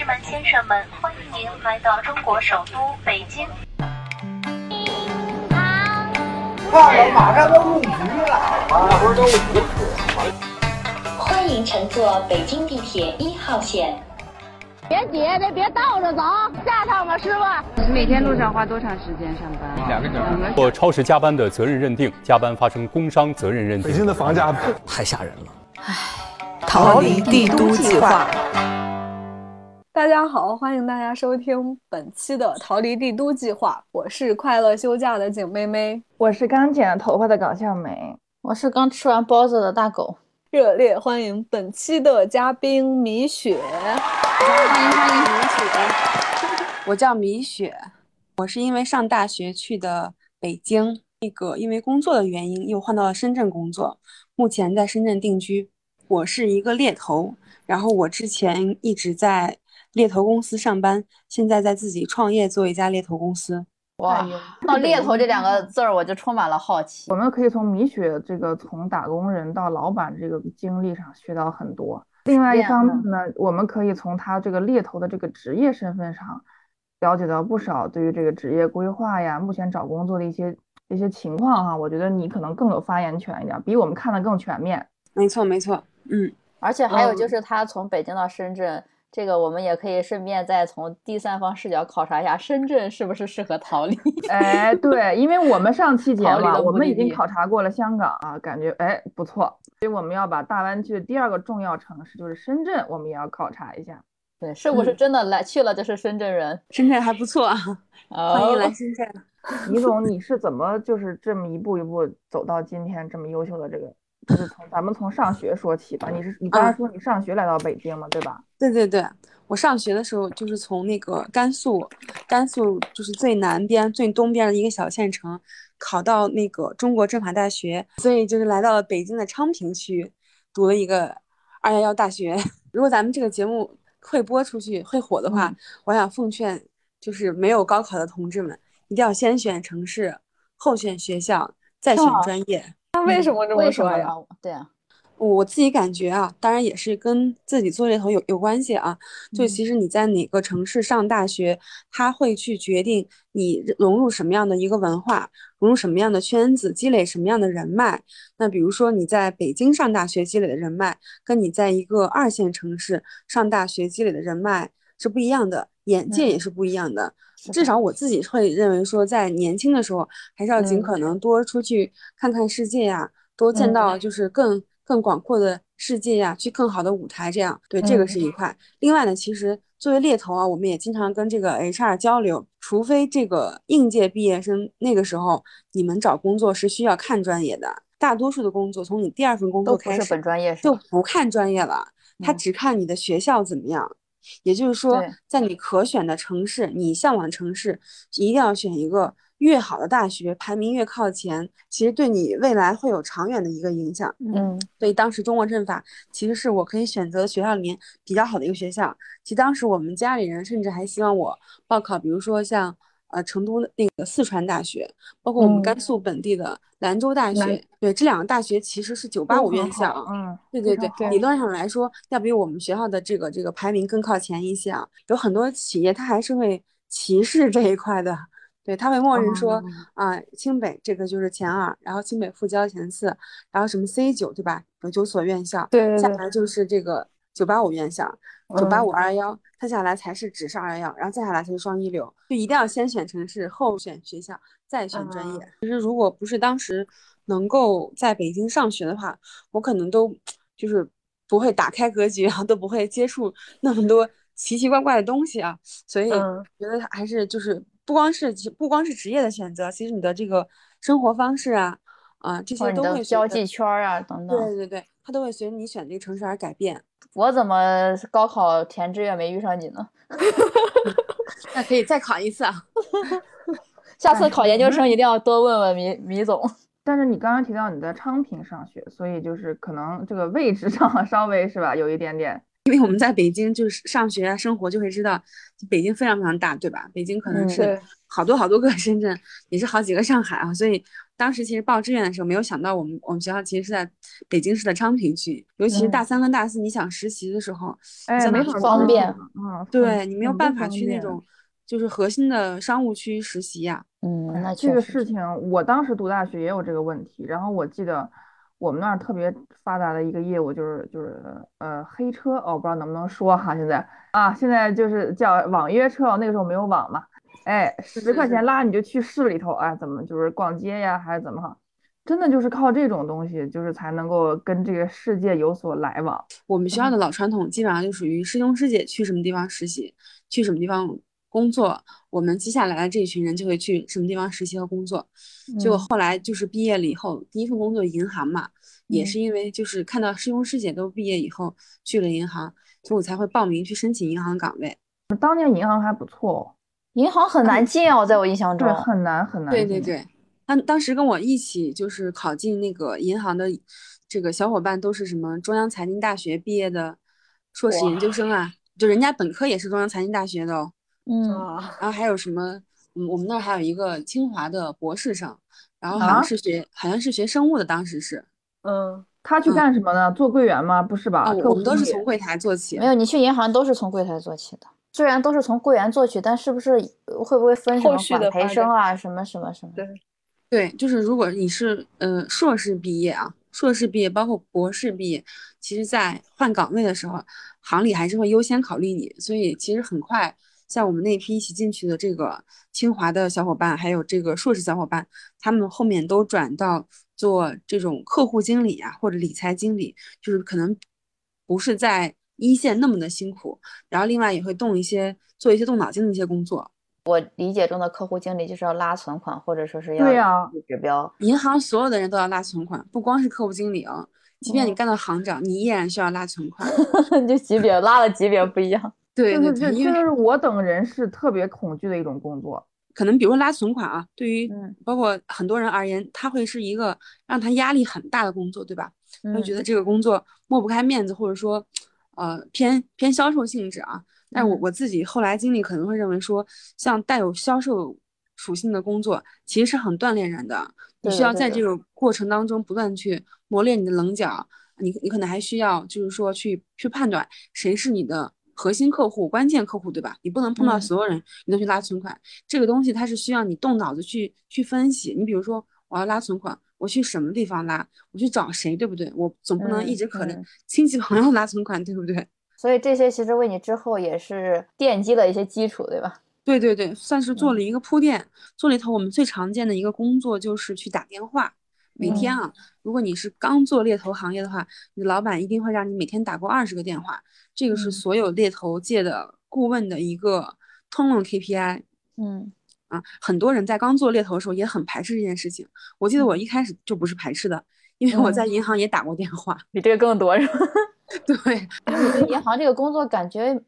士们、先生们，欢迎您来到中国首都北京。看了，马上都入局了，马上都入欢迎乘坐北京地铁一号线。别挤，别别倒着走，下趟吧，师傅。每天路上花多长时间上班？两个小时。做超时加班的责任认定，加班发生工伤责任认定。北京的房价太吓人了。唉，逃离帝都计划。大家好，欢迎大家收听本期的《逃离帝都计划》，我是快乐休假的景妹妹，我是刚剪了头发的搞笑美，我是刚吃完包子的大狗。热烈欢迎本期的嘉宾米雪，欢迎欢迎米雪，我叫米雪，我是因为上大学去的北京，那个因为工作的原因又换到了深圳工作，目前在深圳定居。我是一个猎头，然后我之前一直在猎头公司上班，现在在自己创业做一家猎头公司。哇，到猎头这两个字儿，我就充满了好奇。我们可以从米雪这个从打工人到老板这个经历上学到很多。另外一方面呢，我们可以从他这个猎头的这个职业身份上，了解到不少对于这个职业规划呀，目前找工作的一些一些情况哈。我觉得你可能更有发言权一点，比我们看的更全面。没错，没错，嗯。而且还有就是他从北京到深圳。这个我们也可以顺便再从第三方视角考察一下深圳是不是适合逃离？哎，对，因为我们上期节目我们已经考察过了香港啊，感觉哎不错，所以我们要把大湾区的第二个重要城市就是深圳，我们也要考察一下。对，是不是真的来去了就是深圳人？深圳还不错啊，欢迎来深圳。李总，你是怎么就是这么一步一步走到今天这么优秀的这个？就是从咱们从上学说起吧。你是你刚才说你上学来到北京嘛，对吧？对对对，我上学的时候就是从那个甘肃，甘肃就是最南边、最东边的一个小县城，考到那个中国政法大学，所以就是来到了北京的昌平区，读了一个二幺幺大学。如果咱们这个节目会播出去会火的话，我想奉劝就是没有高考的同志们，一定要先选城市，后选学校，再选专业。那为什么这么说呀？对啊，我自己感觉啊，当然也是跟自己做这头有有关系啊。就其实你在哪个城市上大学，他会去决定你融入什么样的一个文化，融入什么样的圈子，积累什么样的人脉。那比如说你在北京上大学积累的人脉，跟你在一个二线城市上大学积累的人脉是不一样的，眼界也是不一样的。至少我自己会认为说，在年轻的时候，还是要尽可能多出去看看世界呀，多见到就是更更广阔的世界呀，去更好的舞台。这样，对这个是一块。另外呢，其实作为猎头啊，我们也经常跟这个 HR 交流，除非这个应届毕业生那个时候你们找工作是需要看专业的，大多数的工作从你第二份工作开始本专业就不看专业了，他只看你的学校怎么样。也就是说，在你可选的城市，你向往的城市，一定要选一个越好的大学，排名越靠前，其实对你未来会有长远的一个影响。嗯，所以当时中国政法其实是我可以选择学校里面比较好的一个学校。其实当时我们家里人甚至还希望我报考，比如说像。呃，成都那个四川大学，包括我们甘肃本地的兰州大学，对，这两个大学其实是九八五院校，嗯，对对对，理论上来说要比我们学校的这个这个排名更靠前一些啊。有很多企业它还是会歧视这一块的，对，他会默认说啊，清北这个就是前二，然后清北复交前四，然后什么 C 九对吧？有九所院校，对，下来就是这个九八五院校。九八五二幺幺，它下来才是只上二幺幺，然后再下来才是双一流，就一定要先选城市，后选学校，再选专业。其实如果不是当时能够在北京上学的话，我可能都就是不会打开格局啊，都不会接触那么多奇奇怪怪的东西啊。所以觉得还是就是不光是不光是职业的选择，其实你的这个生活方式啊啊这些都会交际圈啊等等，对对对，它都会随着你选这个城市而改变。我怎么高考填志愿没遇上你呢？那可以再考一次啊！下次考研究生一定要多问问米米总。但是你刚刚提到你在昌平上学，所以就是可能这个位置上稍微是吧，有一点点因为我们在北京就是上学啊、生活就会知道，北京非常非常大，对吧？北京可能是好多好多个 深圳，也是好几个上海啊。所以当时其实报志愿的时候，没有想到我们我们学校其实是在北京市的昌平区，尤其是大三跟大四，你想实习的时候，哎，没法方便，嗯，对你没有办法去那种就是核心的商务区实习呀。嗯，那这个事情，我当时读大学也有这个问题，然后我记得。我们那儿特别发达的一个业务就是就是呃黑车哦，不知道能不能说哈，现在啊现在就是叫网约车，那个时候没有网嘛，哎十块钱拉你就去市里头啊，怎么就是逛街呀还是怎么哈，真的就是靠这种东西就是才能够跟这个世界有所来往。我们学校的老传统基本上就属于师兄师姐去什么地方实习，去什么地方。工作，我们接下来的这一群人就会去什么地方实习和工作。就后来就是毕业了以后，第一份工作银行嘛，也是因为就是看到师兄师姐都毕业以后去了银行，所以我才会报名去申请银行岗位。当年银行还不错哦，银行很难进哦，在我印象中，很难很难。对对对，他当时跟我一起就是考进那个银行的这个小伙伴都是什么中央财经大学毕业的硕士研究生啊，就人家本科也是中央财经大学的哦。嗯，然后还有什么？嗯，我们那儿还有一个清华的博士生，然后好像是学，好像是学生物的，当时是。嗯，他去干什么呢？做柜员吗？不是吧？我们都是从柜台做起。没有，你去银行都是从柜台做起的。虽然都是从柜员做起，但是不是会不会分什么管培生啊？什么什么什么？对，对，就是如果你是呃硕士毕业啊，硕士毕业包括博士毕业，其实在换岗位的时候，行里还是会优先考虑你，所以其实很快。像我们那批一起进去的这个清华的小伙伴，还有这个硕士小伙伴，他们后面都转到做这种客户经理啊，或者理财经理，就是可能不是在一线那么的辛苦，然后另外也会动一些做一些动脑筋的一些工作。我理解中的客户经理就是要拉存款，或者说是要对呀指标。银行所有的人都要拉存款，不光是客户经理啊，即便你干到行长，你依然需要拉存款。就级别拉的级别不一样。对，对对就是我等人是特别恐惧的一种工作。可能比如说拉存款啊，对于包括很多人而言，他会是一个让他压力很大的工作，对吧？他会觉得这个工作抹不开面子，或者说，呃，偏偏销售性质啊。但我我自己后来经历可能会认为说，像带有销售属性的工作，其实是很锻炼人的。你需要在这个过程当中不断去磨练你的棱角，你你可能还需要就是说去去判断谁是你的。核心客户、关键客户，对吧？你不能碰到所有人，你都去拉存款。这个东西它是需要你动脑子去去分析。你比如说，我要拉存款，我去什么地方拉？我去找谁，对不对？我总不能一直可能亲戚朋友拉存款，对不对？所以这些其实为你之后也是奠基了一些基础，对吧？对对对，算是做了一个铺垫。做里头我们最常见的一个工作就是去打电话。每天啊，如果你是刚做猎头行业的话，你老板一定会让你每天打过二十个电话。这个是所有猎头界的顾问的一个通用 KPI。嗯，啊，很多人在刚做猎头的时候也很排斥这件事情。我记得我一开始就不是排斥的，因为我在银行也打过电话，比这个更多是吧？对，对银行这个工作感觉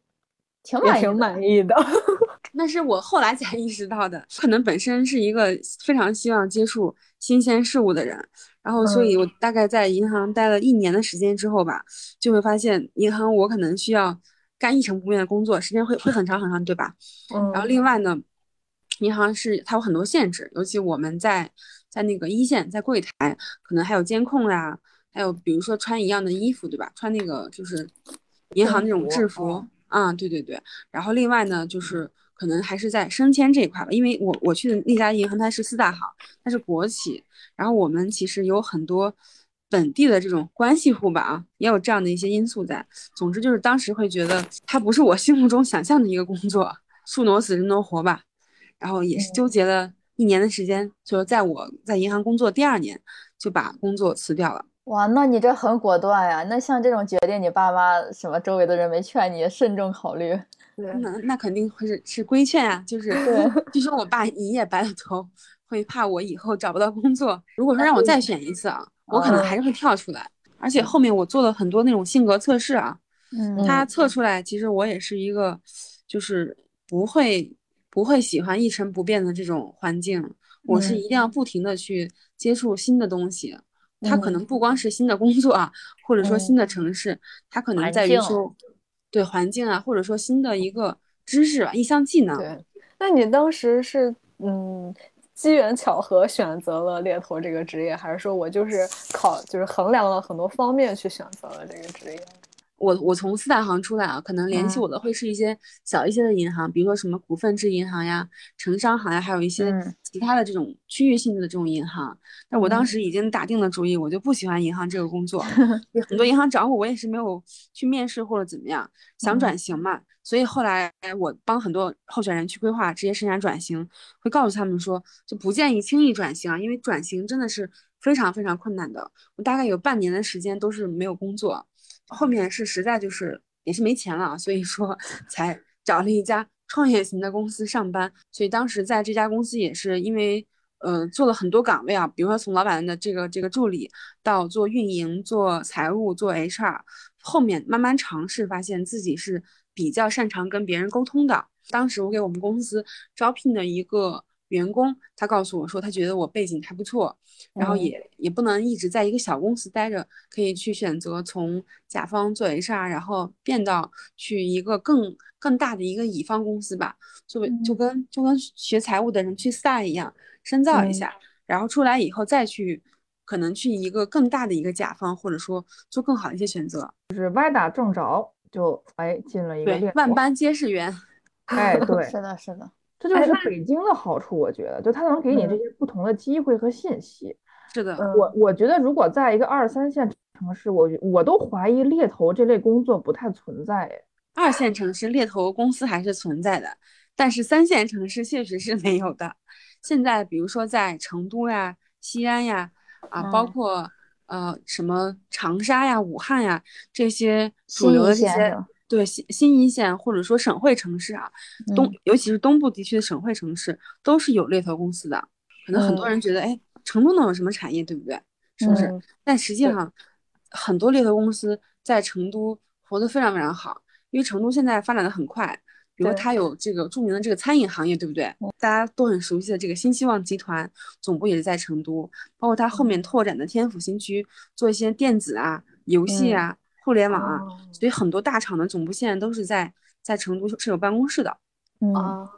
挺满意，挺满意的。那是我后来才意识到的，可能本身是一个非常希望接触新鲜事物的人，然后所以我大概在银行待了一年的时间之后吧，就会发现银行我可能需要干一成不变的工作，时间会会很长很长，对吧？嗯。然后另外呢，银行是它有很多限制，尤其我们在在那个一线，在柜台，可能还有监控呀，还有比如说穿一样的衣服，对吧？穿那个就是银行那种制服啊，对对对。然后另外呢，就是。可能还是在升迁这一块吧，因为我我去的那家银行它是四大行，它是国企，然后我们其实有很多本地的这种关系户吧，啊，也有这样的一些因素在。总之就是当时会觉得它不是我心目中想象的一个工作，树挪死人挪活吧。然后也是纠结了一年的时间，就是在我在银行工作第二年就把工作辞掉了。哇，那你这很果断呀！那像这种决定，你爸妈什么周围的人没劝你慎重考虑？那那肯定会是是规劝啊，就是据说我爸一夜白了头，会怕我以后找不到工作。如果说让我再。选一次啊，我可能还是会跳出来。而且后面我做了很多那种性格测试啊，嗯，他测出来其实我也是一个，就是不会不会喜欢一成不变的这种环境，我是一定要不停的去接触新的东西。他可能不光是新的工作啊，或者说新的城市，他可能在于说。对环境啊，或者说新的一个知识吧，一项技能。对，那你当时是嗯机缘巧合选择了猎头这个职业，还是说我就是考就是衡量了很多方面去选择了这个职业？我我从四大行出来啊，可能联系我的会是一些小一些的银行，比如说什么股份制银行呀、城商行呀，还有一些其他的这种区域性质的这种银行。但我当时已经打定了主意，我就不喜欢银行这个工作。很多银行找我，我也是没有去面试或者怎么样，想转型嘛。所以后来我帮很多候选人去规划职业生涯转型，会告诉他们说，就不建议轻易转型啊，因为转型真的是非常非常困难的。我大概有半年的时间都是没有工作。后面是实在就是也是没钱了，所以说 才找了一家创业型的公司上班。所以当时在这家公司也是因为，呃，做了很多岗位啊，比如说从老板的这个这个助理到做运营、做财务、做 HR，后面慢慢尝试，发现自己是比较擅长跟别人沟通的。当时我给我们公司招聘的一个。员工他告诉我说，他觉得我背景还不错，然后也也不能一直在一个小公司待着，可以去选择从甲方做 HR，然后变到去一个更更大的一个乙方公司吧，作为就跟就跟学财务的人去四大一样，深造一下，然后出来以后再去可能去一个更大的一个甲方，或者说做更好的一些选择，就是歪打正着就哎进了一个万般皆是缘，哎 对，是的，是的。这就是北京的好处，我觉得，就它能给你这些不同的机会和信息。是的，我我觉得如果在一个二三线城市，我我都怀疑猎头这类工作不太存在。二线城市猎头公司还是存在的，但是三线城市确实是没有的。现在比如说在成都呀、西安呀，啊，包括呃什么长沙呀、武汉呀这些主流的这些。对新新一线或者说省会城市啊，东尤其是东部地区的省会城市都是有猎头公司的。可能很多人觉得，哎，成都能有什么产业，对不对？是不是？但实际上，很多猎头公司在成都活得非常非常好，因为成都现在发展的很快。比如它有这个著名的这个餐饮行业，对不对？大家都很熟悉的这个新希望集团总部也是在成都，包括它后面拓展的天府新区，做一些电子啊、游戏啊。互联网啊，所以很多大厂的总部现在都是在在成都是有办公室的。啊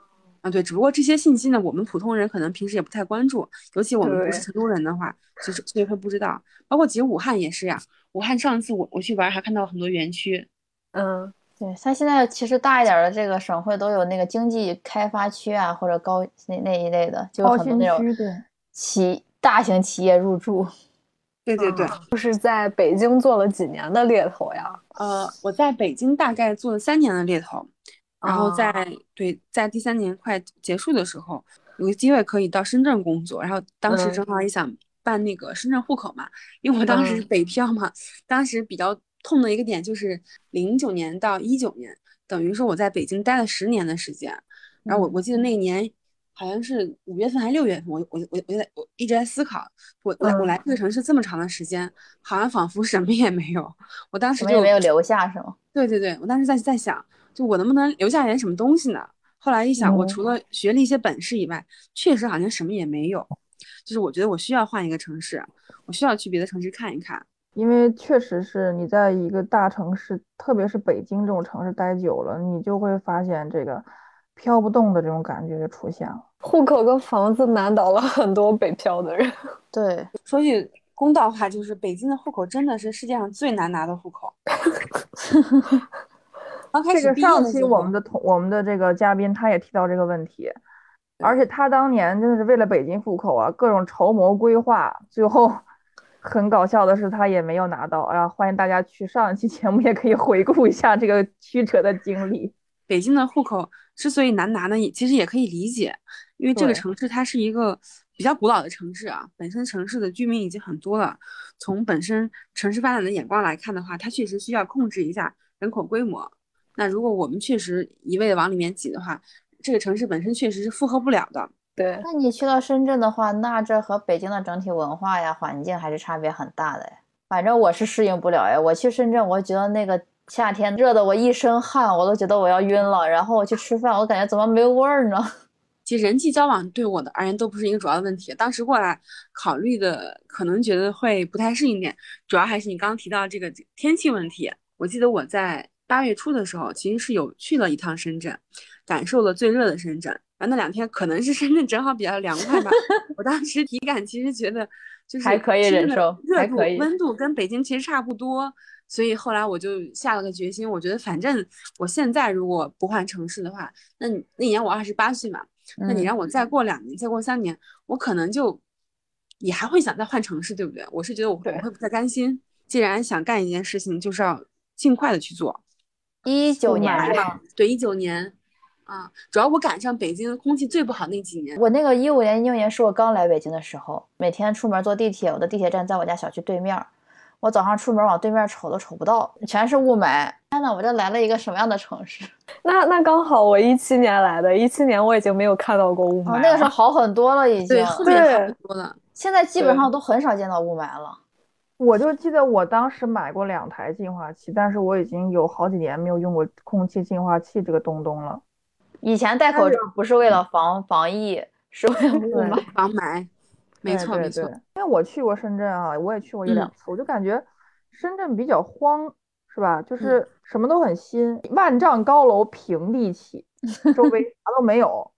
啊，对，只不过这些信息呢，我们普通人可能平时也不太关注，尤其我们不是成都人的话，就是所以会不知道。包括其实武汉也是呀，武汉上次我我去玩还看到很多园区。嗯，对，它现在其实大一点的这个省会都有那个经济开发区啊，或者高那那一类的，就很多那种企大型企业入驻。对对对，就是在北京做了几年的猎头呀？呃，我在北京大概做了三年的猎头，然后在对在第三年快结束的时候，有个机会可以到深圳工作，然后当时正好也想办那个深圳户口嘛，因为我当时是北漂嘛，当时比较痛的一个点就是零九年到一九年，等于说我在北京待了十年的时间，然后我我记得那年。好像是五月份还是六月份，我我我我在我一直在思考，我来我来这个城市这么长的时间，好像仿佛什么也没有。我当时就没有留下是吗？对对对，我当时在在想，就我能不能留下点什么东西呢？后来一想，我除了学了一些本事以外，确实好像什么也没有。就是我觉得我需要换一个城市，我需要去别的城市看一看，因为确实是你在一个大城市，特别是北京这种城市待久了，你就会发现这个。飘不动的这种感觉就出现了，户口跟房子难倒了很多北漂的人。对，说句公道话，就是北京的户口真的是世界上最难拿的户口。这个上期我们的同我们的这个嘉宾他也提到这个问题，而且他当年真的是为了北京户口啊，各种筹谋规划，最后 很搞笑的是他也没有拿到。哎呀，欢迎大家去上一期节目也可以回顾一下这个曲折的经历。北京的户口。之所以难拿呢，也其实也可以理解，因为这个城市它是一个比较古老的城市啊，本身城市的居民已经很多了。从本身城市发展的眼光来看的话，它确实需要控制一下人口规模。那如果我们确实一味的往里面挤的话，这个城市本身确实是负荷不了的。对，那你去到深圳的话，那这和北京的整体文化呀、环境还是差别很大的呀。反正我是适应不了呀，我去深圳，我觉得那个。夏天热的我一身汗，我都觉得我要晕了。然后我去吃饭，我感觉怎么没有味儿呢？其实人际交往对我的而言都不是一个主要的问题。当时过来考虑的，可能觉得会不太适应点，主要还是你刚刚提到这个天气问题。我记得我在八月初的时候，其实是有去了一趟深圳，感受了最热的深圳。然后那两天可能是深圳正好比较凉快吧，我当时体感其实觉得就是还可以忍受，温度跟北京其实差不多。所以后来我就下了个决心，我觉得反正我现在如果不换城市的话，那那年我二十八岁嘛，那你让我再过两年，再过三年，我可能就也还会想再换城市，对不对？我是觉得我会我会不太甘心。既然想干一件事情，就是要尽快的去做。一九年是吧？对，一九年。啊，主要我赶上北京空气最不好那几年。我那个一五年、一六年是我刚来北京的时候，每天出门坐地铁，我的地铁站在我家小区对面。我早上出门往对面瞅都瞅不到，全是雾霾。天呐，我这来了一个什么样的城市？那那刚好，我一七年来的，一七年我已经没有看到过雾霾。那个时候好很多了，已经对，后面好很多了。现在基本上都很少见到雾霾了。我就记得我当时买过两台净化器，但是我已经有好几年没有用过空气净化器这个东东了。以前戴口罩不是为了防防疫，是为了雾霾、防霾。没错没错，因为我去过深圳啊，我也去过一两次，我就感觉深圳比较荒，是吧？就是什么都很新，万丈高楼平地起，周围啥都没有，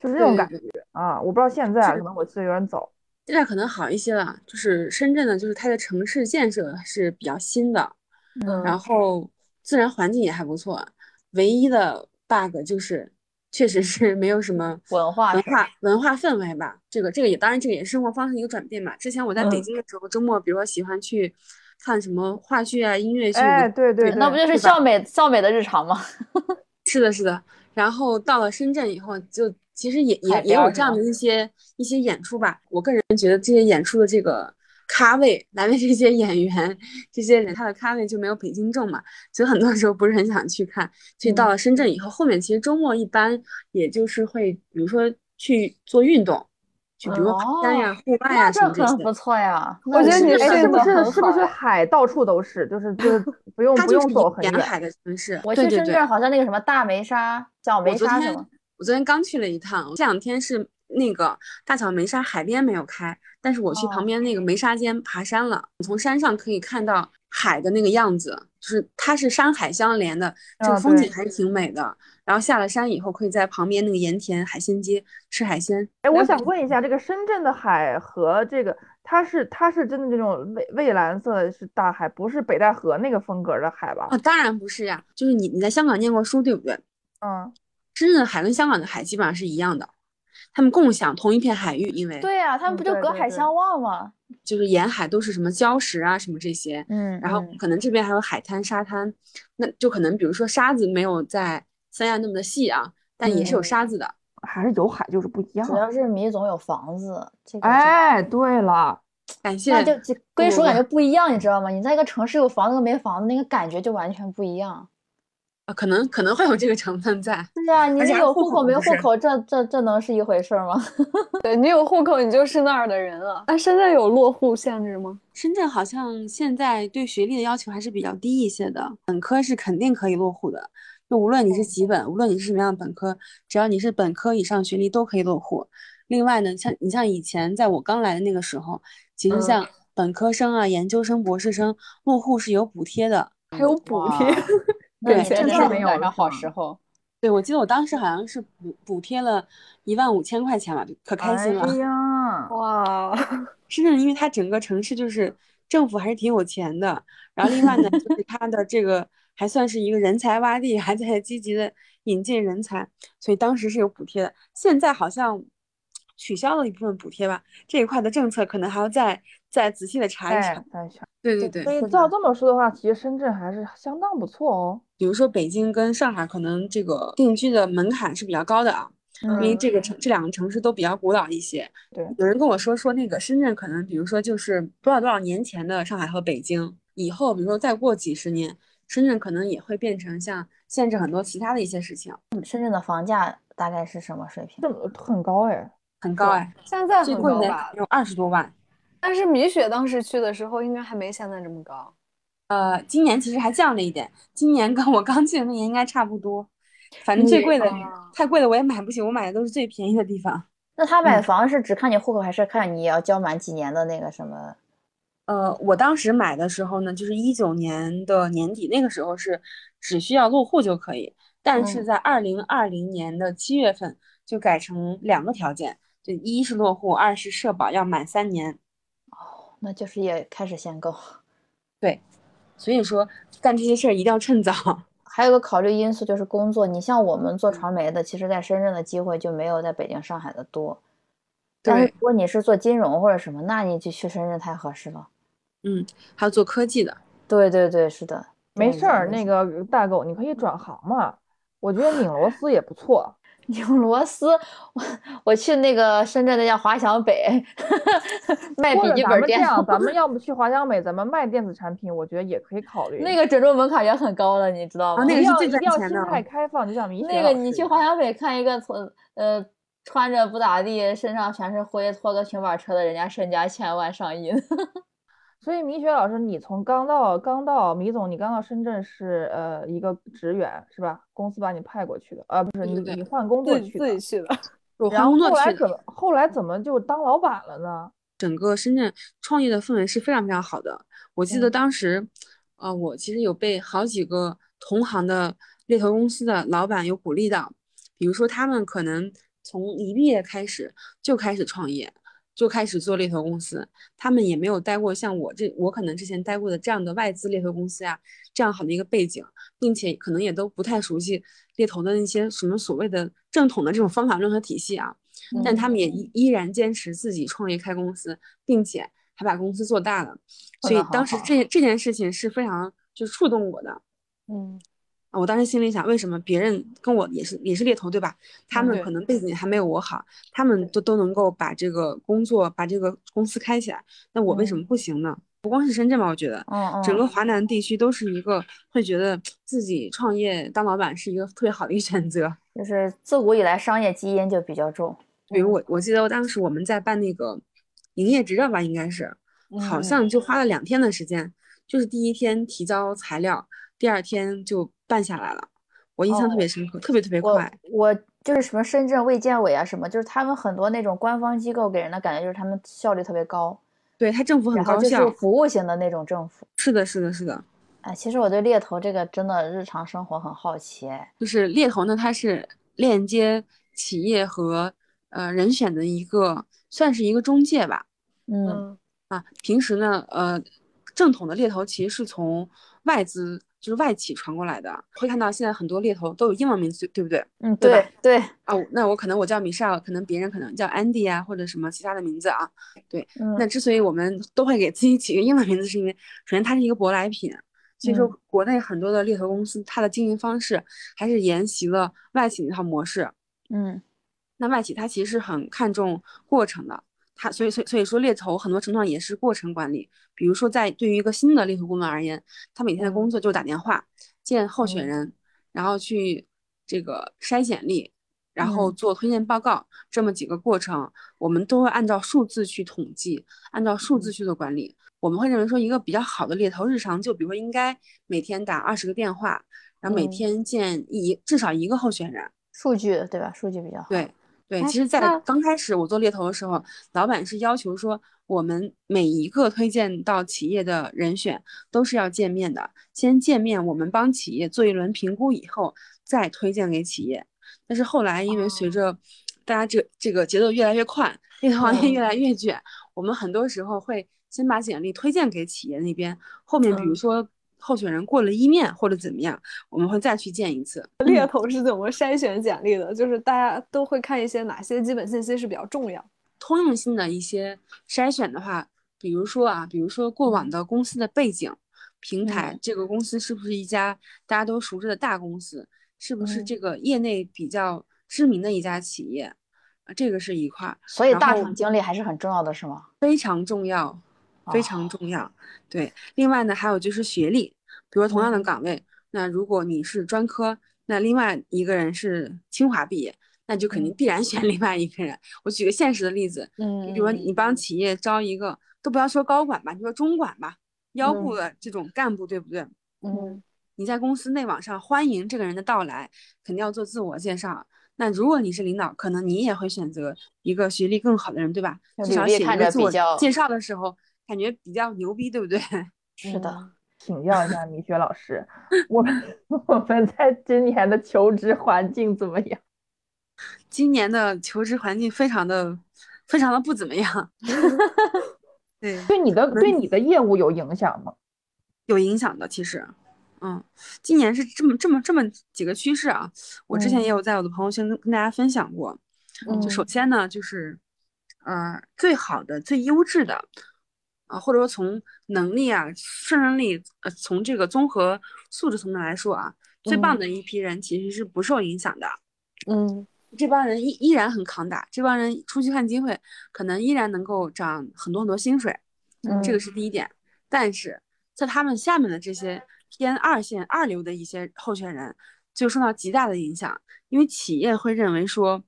就是这种感觉啊。我不知道现在可能我去的有点早，现在可能好一些了。就是深圳呢，就是它的城市建设是比较新的，嗯，然后自然环境也还不错，唯一的 bug 就是。确实是没有什么 文化文化文化氛围吧，这个这个也当然这个也是生活方式一个转变嘛。之前我在北京的时候，周末比如说喜欢去看什么话剧啊、音乐剧，哎，对对，那不就是校美校美的日常吗？是的，是的。然后到了深圳以后，就其实也也也有这样的一些一些演出吧。我个人觉得这些演出的这个。咖位 来的这些演员，这些人他的咖位就没有北京重嘛，所以很多时候不是很想去看。所以到了深圳以后，后面其实周末一般也就是会，比如说去做运动，就比如爬山呀、户外呀什么这些。不错呀，我觉得你是不是是不是海到处都是，就是 就是不用不用走很远。沿海的城市，我去深圳好像那个什么大梅沙、小梅沙什么。我昨天刚去了一趟，这两天是那个大小梅沙海边没有开。但是我去旁边那个梅沙尖爬山了，从山上可以看到海的那个样子，就是它是山海相连的，这个风景还是挺美的。然后下了山以后，可以在旁边那个盐田海鲜街吃海鲜。哎，我想问一下，这个深圳的海和这个，它是它是真的这种蔚蔚蓝色是大海，不是北戴河那个风格的海吧？啊，当然不是呀，就是你你在香港念过书对不对？嗯，深圳的海跟香港的海基本上是一样的。他们共享同一片海域，因为对呀，他们不就隔海相望吗？就是沿海都是什么礁石啊，什么这些，嗯，然后可能这边还有海滩、沙滩，那就可能比如说沙子没有在三亚那么的细啊，但也是有沙子的，还是有海就是不一样。主要是米总有房子，这个哎，对了，感谢，那就归属感觉不一样，你知道吗？你在一个城市有房子跟没房子，那个感觉就完全不一样。啊，可能可能会有这个成分在。对呀，你有户口没户口，这这这能是一回事吗？对你有户口，你就是那儿的人了。那深圳有落户限制吗？深圳好像现在对学历的要求还是比较低一些的，本科是肯定可以落户的。就无论你是几本，无论你是什么样的本科，只要你是本科以上学历都可以落户。另外呢，像你像以前在我刚来的那个时候，其实像本科生啊、研究生、博士生落户是有补贴的，还有补贴。对，真是没赶上好时候。对，我记得我当时好像是补补贴了一万五千块钱吧，可开心了。哎呀，哇！深圳，因为它整个城市就是政府还是挺有钱的，然后另外呢，就是它的这个还算是一个人才洼地，还在积极的引进人才，所以当时是有补贴的。现在好像取消了一部分补贴吧，这一块的政策可能还要再再仔细的查一查。对对对。所以照这么说的话，其实深圳还是相当不错哦。比如说北京跟上海，可能这个定居的门槛是比较高的啊，因为这个城这两个城市都比较古老一些。对，有人跟我说说那个深圳可能，比如说就是多少多少年前的上海和北京，以后比如说再过几十年，深圳可能也会变成像限制很多其他的一些事情。深圳的房价大概是什么水平？这么很高哎，很高哎，现在很高吧？有二十多万。但是米雪当时去的时候，应该还没现在这么高。呃，今年其实还降了一点，今年跟我刚去的那年应该差不多。反正最贵的，太贵的我也买不起，我买的都是最便宜的地方。那他买房是只看你户口，还是看你要交满几年的那个什么？呃，我当时买的时候呢，就是一九年的年底，那个时候是只需要落户就可以，但是在二零二零年的七月份就改成两个条件，就一是落户，二是社保要满三年。哦，那就是也开始限购。对，所以说干这些事儿一定要趁早。还有个考虑因素就是工作，你像我们做传媒的，其实在深圳的机会就没有在北京、上海的多。但是如果你是做金融或者什么，那你就去深圳太合适了。嗯，还有做科技的，对对对，是的，没事儿。那个大狗，你可以转行嘛，我觉得拧螺丝也不错。拧螺丝，我我去那个深圳那叫华强北 卖笔记本电脑。这样，咱们要不去华强北，咱们卖电子产品，我觉得也可以考虑。那个准入门槛也很高的，你知道吗？那个是最赚钱的。心态开放，就像米那个，你去华强北看一个从呃穿着不咋地，身上全是灰，拖个平板车的人家身家千万上亿。所以米雪老师，你从刚到刚到米总，你刚到深圳是呃一个职员是吧？公司把你派过去的，呃不是你你换工作去的，自己去的。然后后来怎么后来怎么就当老板了呢？整个深圳创业的氛围是非常非常好的。我记得当时，呃，我其实有被好几个同行的猎头公司的老板有鼓励到，比如说他们可能从一毕业开始就开始创业。就开始做猎头公司，他们也没有待过像我这我可能之前待过的这样的外资猎头公司呀，这样好的一个背景，并且可能也都不太熟悉猎头的那些什么所谓的正统的这种方法论和体系啊。但他们也依依然坚持自己创业开公司，并且还把公司做大了。所以当时这这件事情是非常就触动我的。嗯。我当时心里想，为什么别人跟我也是也是猎头，对吧？他们可能背景还没有我好，他们都都能够把这个工作、把这个公司开起来，那我为什么不行呢？不光是深圳吧，我觉得，整个华南地区都是一个会觉得自己创业当老板是一个特别好的一个选择。就是自古以来商业基因就比较重。比如我，我记得当时我们在办那个营业执照吧，应该是，好像就花了两天的时间，就是第一天提交材料，第二天就。办下来了，我印象特别深刻，特别特别快。我就是什么深圳卫健委啊，什么就是他们很多那种官方机构给人的感觉就是他们效率特别高。对他政府很高效，就服务型的那种政府。是的，是的，是的。哎，其实我对猎头这个真的日常生活很好奇。哎，就是猎头呢，它是链接企业和呃人选的一个，算是一个中介吧。嗯啊，平时呢，呃，正统的猎头其实是从外资。就是外企传过来的，会看到现在很多猎头都有英文名字，对不对？嗯，对对。哦，那我可能我叫米少，可能别人可能叫 Andy 啊，或者什么其他的名字啊。对，那之所以我们都会给自己起个英文名字，是因为首先它是一个舶来品，所以说国内很多的猎头公司它的经营方式还是沿袭了外企那套模式。嗯，那外企它其实是很看重过程的。他所以所以所以说猎头很多程度上也是过程管理，比如说在对于一个新的猎头工作而言，他每天的工作就是打电话见候选人，然后去这个筛简历，然后做推荐报告，这么几个过程，我们都会按照数字去统计，按照数字去做管理。我们会认为说一个比较好的猎头日常就比如说应该每天打二十个电话，然后每天见一至少一个候选人，数据对吧？数据比较好。对。对，其实，在刚开始我做猎头的时候，老板是要求说，我们每一个推荐到企业的人选都是要见面的，先见面，我们帮企业做一轮评估以后，再推荐给企业。但是后来，因为随着大家这这个节奏越来越快，猎头行业越来越卷，我们很多时候会先把简历推荐给企业那边，后面比如说。候选人过了一面或者怎么样，我们会再去见一次。猎头是怎么筛选简历的？就是大家都会看一些哪些基本信息是比较重要、通用性的一些筛选的话，比如说啊，比如说过往的公司的背景、平台，这个公司是不是一家大家都熟知的大公司？是不是这个业内比较知名的一家企业？啊，这个是一块。所以大厂经历还是很重要的，是吗？非常重要。非常重要，对。另外呢，还有就是学历，比如同样的岗位，那如果你是专科，那另外一个人是清华毕业，那就肯定必然选另外一个人。我举个现实的例子，嗯，你比如说你帮企业招一个，都不要说高管吧，你说中管吧，腰部的这种干部，对不对？嗯，你在公司内网上欢迎这个人的到来，肯定要做自我介绍。那如果你是领导，可能你也会选择一个学历更好的人，对吧？至少写一个自我介绍的时候。感觉比较牛逼，对不对？是的，请教一下米雪老师，我们 我们在今年的求职环境怎么样？今年的求职环境非常的非常的不怎么样。对，对你的对你的业务有影响吗？有影响的，其实，嗯，今年是这么这么这么几个趋势啊。我之前也有在我的朋友圈跟跟大家分享过。就首先呢，就是呃最好的、最优质的啊，或者说从能力啊、胜任力呃，从这个综合素质层面来说啊，最棒的一批人其实是不受影响的。嗯。这帮人依依然很抗打，这帮人出去看机会，可能依然能够涨很多很多薪水，这个是第一点。但是在他们下面的这些偏二线、二流的一些候选人，就受到极大的影响，因为企业会认为说，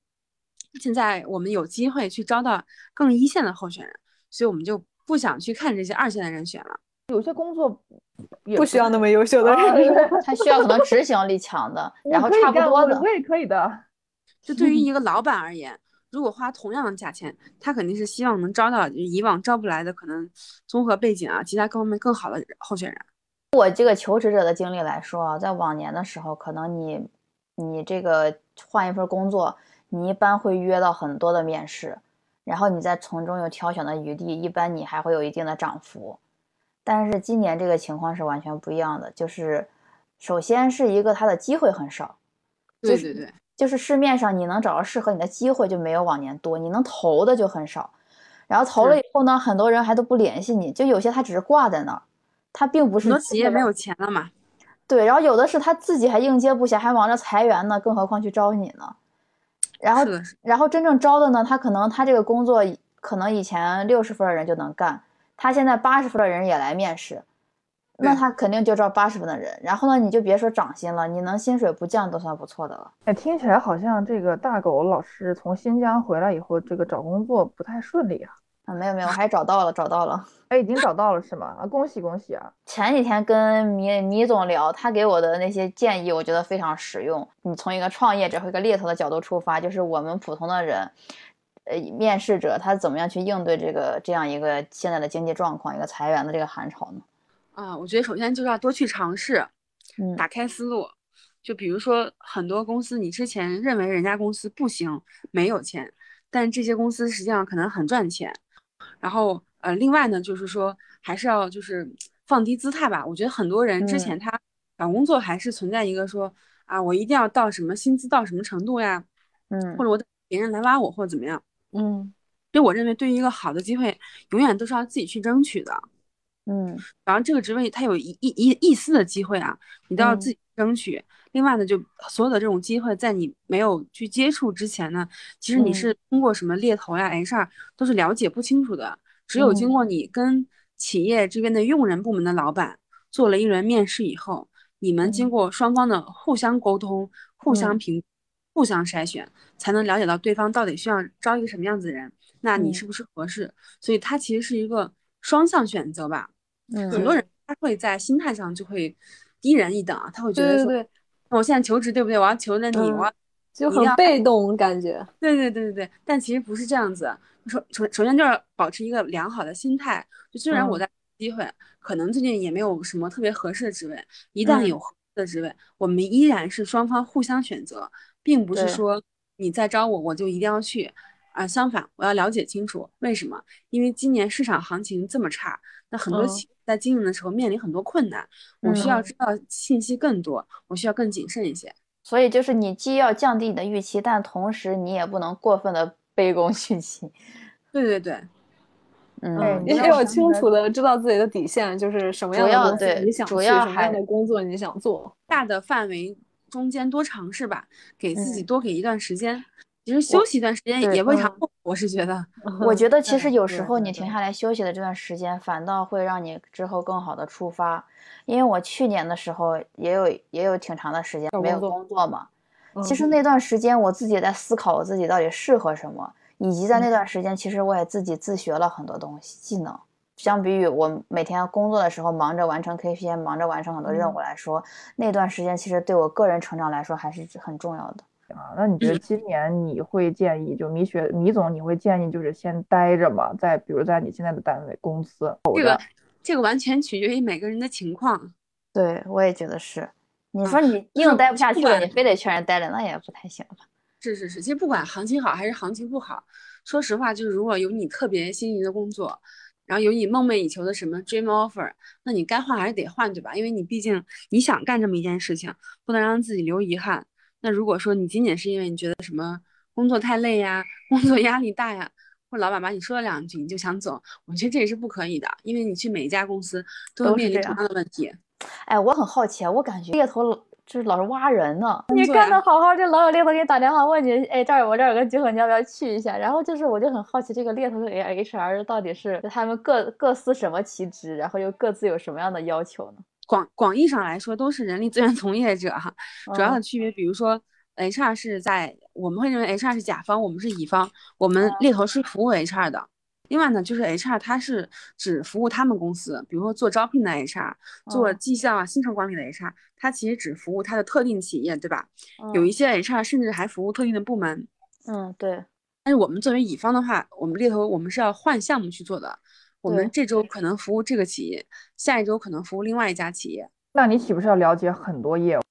现在我们有机会去招到更一线的候选人，所以我们就不想去看这些二线的人选了。有些工作不需要那么优秀的人，他需要可能执行力强的，然后差不多的，我也可以的。就对于 一个老板而言，如果花同样的价钱，他肯定是希望能招到以往招不来的可能综合背景啊，其他各方面更好的候选人。我这个求职者的经历来说啊，在往年的时候，可能你你这个换一份工作，你一般会约到很多的面试，然后你再从中有挑选的余地，一般你还会有一定的涨幅。但是今年这个情况是完全不一样的，就是首先是一个它的机会很少，对对对。就是市面上你能找到适合你的机会就没有往年多，你能投的就很少，然后投了以后呢，很多人还都不联系你，就有些他只是挂在那儿，他并不是。很多企业没有钱了嘛？对，然后有的是他自己还应接不暇，还忙着裁员呢，更何况去招你呢？然后，然后真正招的呢，他可能他这个工作可能以前六十分的人就能干，他现在八十分的人也来面试。那他肯定就招八十分的人，然后呢，你就别说涨薪了，你能薪水不降都算不错的了。哎，听起来好像这个大狗老师从新疆回来以后，这个找工作不太顺利啊。啊，没有没有，我还找到了，找到了。哎，已经找到了是吗？啊，恭喜恭喜啊！前几天跟米米总聊，他给我的那些建议，我觉得非常实用。你从一个创业者和一个猎头的角度出发，就是我们普通的人，呃，面试者他怎么样去应对这个这样一个现在的经济状况，一个裁员的这个寒潮呢？啊，我觉得首先就是要多去尝试，打开思路。就比如说很多公司，你之前认为人家公司不行，没有钱，但这些公司实际上可能很赚钱。然后呃，另外呢，就是说还是要就是放低姿态吧。我觉得很多人之前他找工作还是存在一个说啊，我一定要到什么薪资到什么程度呀，嗯，或者我等别人来挖我或者怎么样，嗯。所以我认为对于一个好的机会，永远都是要自己去争取的。嗯，然后这个职位它有一一一一丝的机会啊，你都要自己争取。另外呢，就所有的这种机会，在你没有去接触之前呢，其实你是通过什么猎头呀、HR 都是了解不清楚的。只有经过你跟企业这边的用人部门的老板做了一轮面试以后，你们经过双方的互相沟通、互相评、互相筛选，才能了解到对方到底需要招一个什么样子的人，那你是不是合适？所以它其实是一个双向选择吧。嗯，很多人他会在心态上就会低人一等啊，他会觉得说，我现在求职对不对？我要求着你，我就很被动感觉。对对对对对，但其实不是这样子。首首首先就是保持一个良好的心态，就虽然我在机会，可能最近也没有什么特别合适的职位，一旦有合适的职位，我们依然是双方互相选择，并不是说你再招我，我就一定要去啊。相反，我要了解清楚为什么？因为今年市场行情这么差，那很多企。在经营的时候面临很多困难，我需要知道信息更多，我需要更谨慎一些。所以就是你既要降低你的预期，但同时你也不能过分的卑躬屈膝。对对对，嗯，也要清楚的知道自己的底线，就是什么样的公司你想去，什么样的工作你想做，大的范围中间多尝试吧，给自己多给一段时间。其实休息一段时间也未尝不，我是觉得，我觉得其实有时候你停下来休息的这段时间，反倒会让你之后更好的出发。因为我去年的时候也有也有挺长的时间没有工作嘛，其实那段时间我自己在思考我自己到底适合什么，以及在那段时间其实我也自己自学了很多东西技能。相比于我每天工作的时候忙着完成 KPI，忙着完成很多任务来说，那段时间其实对我个人成长来说还是很重要的。啊，那你觉得今年你会建议，就米雪米总，你会建议就是先待着吗？在比如在你现在的单位公司，这个这个完全取决于每个人的情况。对，我也觉得是。你说你硬待不下去了，你非得劝人待着，那也不太行吧？是是是，其实不管行情好还是行情不好，说实话，就是如果有你特别心仪的工作，然后有你梦寐以求的什么 dream offer，那你该换还是得换，对吧？因为你毕竟你想干这么一件事情，不能让自己留遗憾。那如果说你仅仅是因为你觉得什么工作太累呀，工作压力大呀，或者老板把你说了两句你就想走，我觉得这也是不可以的，因为你去每一家公司都会面临同样的问题。哎，我很好奇，我感觉猎头就是老是挖人呢。你干的好好的，老有猎头给你打电话问你，哎，这儿我这儿有个机会，你要不要去一下？然后就是我就很好奇，这个猎头和 H R 到底是他们各各司什么其职，然后又各自有什么样的要求呢？广广义上来说，都是人力资源从业者哈。主要的区别，比如说 H R 是在我们会认为 H R 是甲方，我们是乙方，我们猎头是服务 H R 的。另外呢，就是 H R 它是只服务他们公司，比如说做招聘的 H R，做绩效啊、薪酬管理的 H R，它其实只服务它的特定企业，对吧？有一些 H R 甚至还服务特定的部门。嗯，对。但是我们作为乙方的话，我们猎头我们是要换项目去做的。我们这周可能服务这个企业，下一周可能服务另外一家企业。那你岂不是要了解很多业务？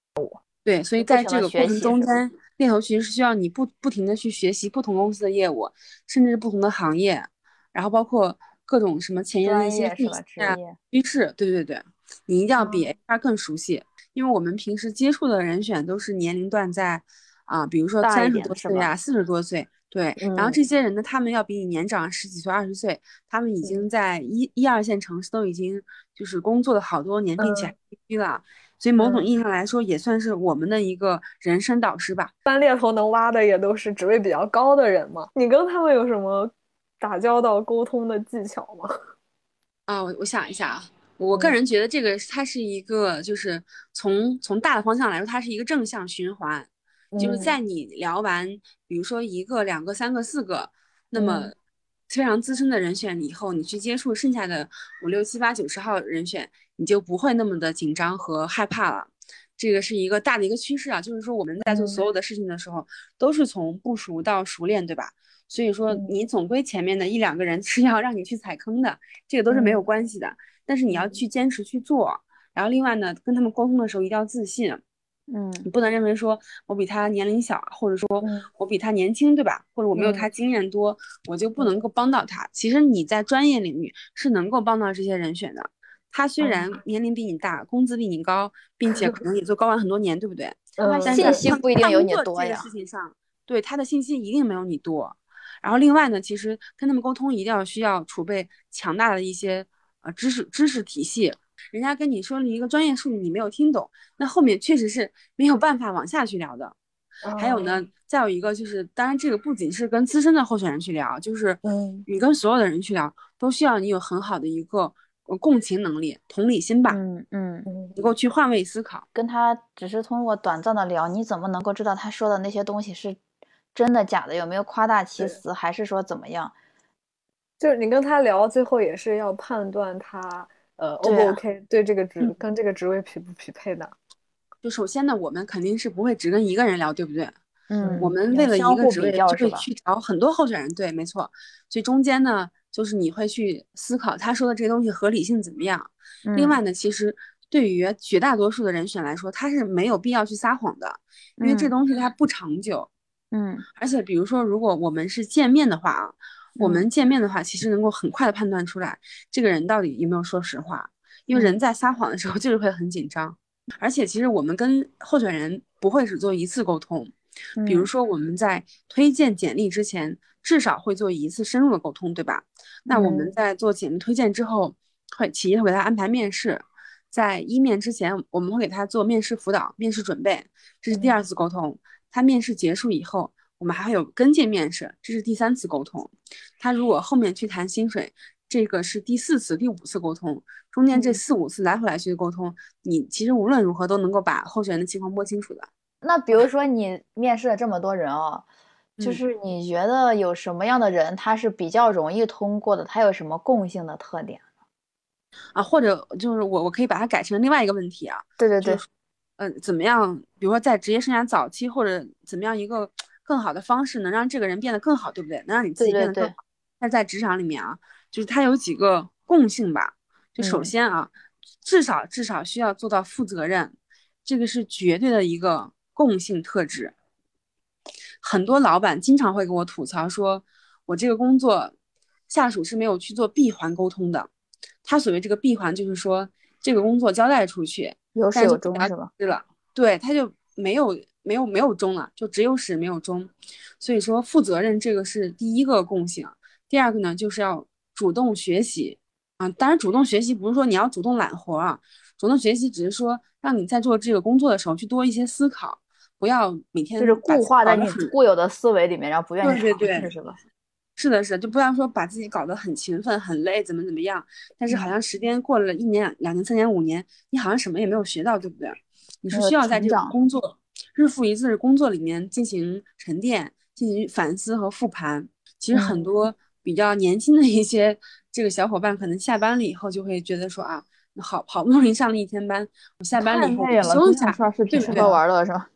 对，所以在这个过程中间，猎头其实是需要你不不停的去学习不同公司的业务，甚至是不同的行业，然后包括各种什么前沿的一些趋势。对对对，你一定要比 HR 更熟悉，因为我们平时接触的人选都是年龄段在啊，比如说三十多岁呀，四十多岁。对，然后这些人呢，他们要比你年长十几岁、二十岁，他们已经在一一二线城市都已经就是工作了好多年，并且定居了，所以某种意义上来说，也算是我们的一个人生导师吧。般猎头能挖的也都是职位比较高的人嘛。你跟他们有什么打交道、沟通的技巧吗？啊，我我想一下啊，我个人觉得这个它是一个，就是从从大的方向来说，它是一个正向循环。就是在你聊完，比如说一个、两个、三个、四个，那么非常资深的人选以后，你去接触剩下的五六七八九十号人选，你就不会那么的紧张和害怕了。这个是一个大的一个趋势啊，就是说我们在做所有的事情的时候，都是从不熟到熟练，对吧？所以说你总归前面的一两个人 是要让你去踩坑的，这个都是没有关系的。但是你要去坚持去做，然后另外呢，跟他们沟通的时候一定要自信。嗯，你不能认为说我比他年龄小，或者说我比他年轻，对吧？或者我没有他经验多，我就不能够帮到他。其实你在专业领域是能够帮到这些人选的。他虽然年龄比你大，工资比你高，并且可能也做高管很多年，对不对？嗯，信息不一定有你多呀。事情上，对他的信息一定没有你多。然后另外呢，其实跟他们沟通一定要需要储备强大的一些呃知识知识体系。人家跟你说了一个专业术语，你没有听懂，那后面确实是没有办法往下去聊的。还有呢，再有一个就是，当然这个不仅是跟资深的候选人去聊，就是嗯，你跟所有的人去聊，都需要你有很好的一个共情能力、同理心吧。嗯嗯嗯，能够去换位思考。跟他只是通过短暂的聊，你怎么能够知道他说的那些东西是真的假的？有没有夸大其词？还是说怎么样？就是你跟他聊，最后也是要判断他。呃，O 不 OK？对这个职跟这个职位匹不匹配的？就首先呢，我们肯定是不会只跟一个人聊，对不对？嗯，我们为了一个职位就会去找很多候选人，对，没错。所以中间呢，就是你会去思考他说的这个东西合理性怎么样。另外呢，其实对于绝大多数的人选来说，他是没有必要去撒谎的，因为这东西它不长久。嗯，而且比如说，如果我们是见面的话啊。我们见面的话，其实能够很快的判断出来这个人到底有没有说实话，因为人在撒谎的时候就是会很紧张，而且其实我们跟候选人不会只做一次沟通，比如说我们在推荐简历之前，至少会做一次深入的沟通，对吧？那我们在做简历推荐之后，会企业会给他安排面试，在一面之前，我们会给他做面试辅导、面试准备，这是第二次沟通。他面试结束以后。我们还会有跟进面试，这是第三次沟通。他如果后面去谈薪水，这个是第四次、第五次沟通。中间这四五次来回来去的沟通，你其实无论如何都能够把候选人的情况摸清楚的。那比如说你面试了这么多人哦，就是你觉得有什么样的人他是比较容易通过的？他有什么共性的特点呢？啊，或者就是我我可以把它改成另外一个问题啊。对对对。呃，怎么样，比如说在职业生涯早期或者怎么样一个更好的方式，能让这个人变得更好，对不对？能让你自己变得更好。那在职场里面啊，就是它有几个共性吧。就首先啊，至少至少需要做到负责任，这个是绝对的一个共性特质。很多老板经常会跟我吐槽说，我这个工作下属是没有去做闭环沟通的。他所谓这个闭环，就是说这个工作交代出去，有始有终是吧？对了，对，他就没有没有没有终了，就只有始没有终。所以说负责任这个是第一个共性。第二个呢，就是要主动学习啊。当然，主动学习不是说你要主动揽活啊，主动学习只是说让你在做这个工作的时候去多一些思考。不要每天就是固化在你固有的思维里面，然后不愿意对对对，是吧？是的，是的，就不要说把自己搞得很勤奋、很累，怎么怎么样。但是好像时间过了一年、两年、三年、五年，你好像什么也没有学到，对不对？你是需要在这个工作日复一日的工作里面进行沉淀、进行反思和复盘。其实很多比较年轻的一些这个小伙伴，可能下班了以后就会觉得说啊，好好不容易上了一天班，我下班了以后休息一下，对吃喝玩乐是吧？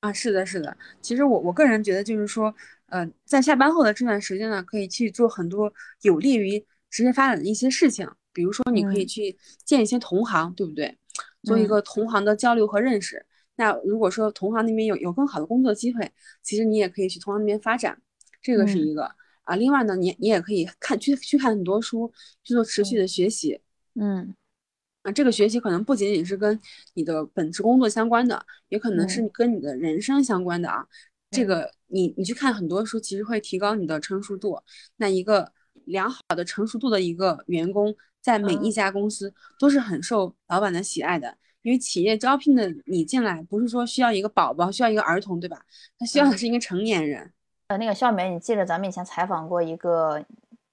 啊，是的，是的。其实我我个人觉得，就是说，呃，在下班后的这段时间呢，可以去做很多有利于职业发展的一些事情。比如说，你可以去见一些同行，对不对？做一个同行的交流和认识。那如果说同行那边有有更好的工作机会，其实你也可以去同行那边发展，这个是一个啊。另外呢，你你也可以看去去看很多书，去做持续的学习。嗯。这个学习可能不仅仅是跟你的本职工作相关的，也可能是跟你的人生相关的啊。这个你你去看很多书，其实会提高你的成熟度。那一个良好的成熟度的一个员工，在每一家公司都是很受老板的喜爱的，因为企业招聘的你进来，不是说需要一个宝宝，需要一个儿童，对吧？他需要的是一个成年人。呃，那个笑梅，你记得咱们以前采访过一个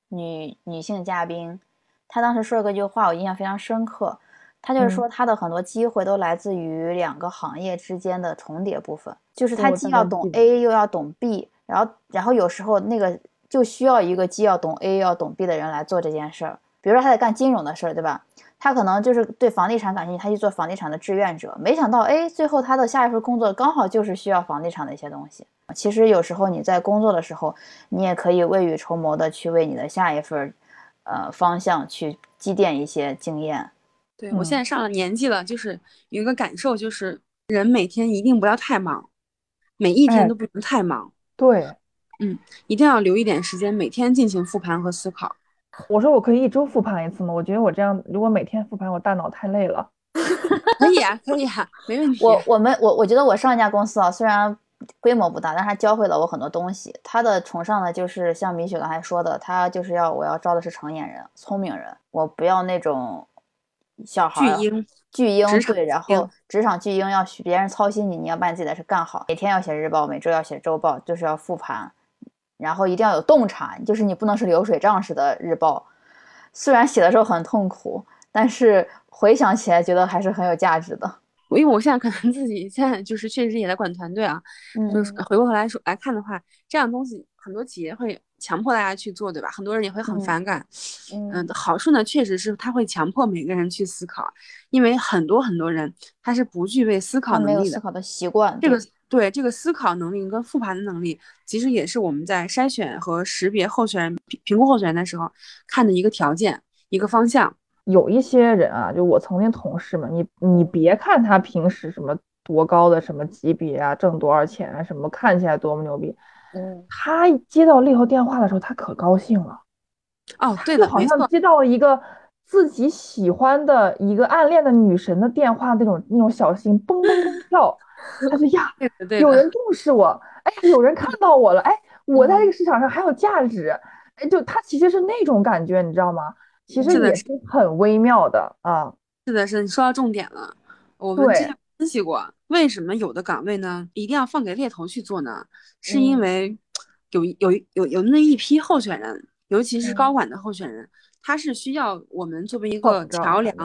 女女性嘉宾，她当时说了个句话，我印象非常深刻。她就是说，她的很多机会都来自于两个行业之间的重叠部分，就是她既要懂 A 又要懂 B，然后然后有时候那个就需要一个既要懂 A 又要懂 B 的人来做这件事儿。比如说他在干金融的事儿，对吧？他可能就是对房地产感兴趣，他去做房地产的志愿者。没想到，哎，最后他的下一份工作刚好就是需要房地产的一些东西。其实有时候你在工作的时候，你也可以未雨绸缪的去为你的下一份，呃，方向去积淀一些经验。对我现在上了年纪了，就是有一个感受，就是人每天一定不要太忙，每一天都不能太忙。对，嗯，一定要留一点时间，每天进行复盘和思考。我说我可以一周复盘一次吗？我觉得我这样，如果每天复盘，我大脑太累了。可以啊，可以啊，没问题。我我们我我觉得我上一家公司啊，虽然规模不大，但是他教会了我很多东西。他的崇尚的就是像米雪刚才说的，他就是要我要招的是成年人、聪明人，我不要那种。小孩巨婴，巨婴对，然后职场巨婴要许别人操心你，你要把你自己的事干好。每天要写日报，每周要写周报，就是要复盘，然后一定要有洞察，就是你不能是流水账式的日报。虽然写的时候很痛苦，但是回想起来觉得还是很有价值的。因为我现在可能自己现在就是确实也在管团队啊，就是回过头来说来看的话，这样东西很多企业会。强迫大家去做，对吧？很多人也会很反感。嗯，好处呢，确实是他会强迫每个人去思考，因为很多很多人他是不具备思考能力的，思考的习惯。这个对这个思考能力跟复盘的能力，其实也是我们在筛选和识别候选人、评评估候选人的时候看的一个条件、一个方向。有一些人啊，就我曾经同事们，你你别看他平时什么多高的什么级别啊，挣多少钱啊，什么看起来多么牛逼。嗯他接到猎头电话的时候，他可高兴了。哦，对的，好像接到了一个自己喜欢的一个暗恋的女神的电话，那种那种小心蹦蹦蹦跳。他说呀，有人重视我，哎，有人看到我了，哎，我在这个市场上还有价值，哎，就他其实是那种感觉，你知道吗？其实也是很微妙的啊。是的，是的，你说到重点了。我们之前分析过。为什么有的岗位呢，一定要放给猎头去做呢？是因为有有有有那一批候选人，尤其是高管的候选人，他是需要我们作为一个桥梁，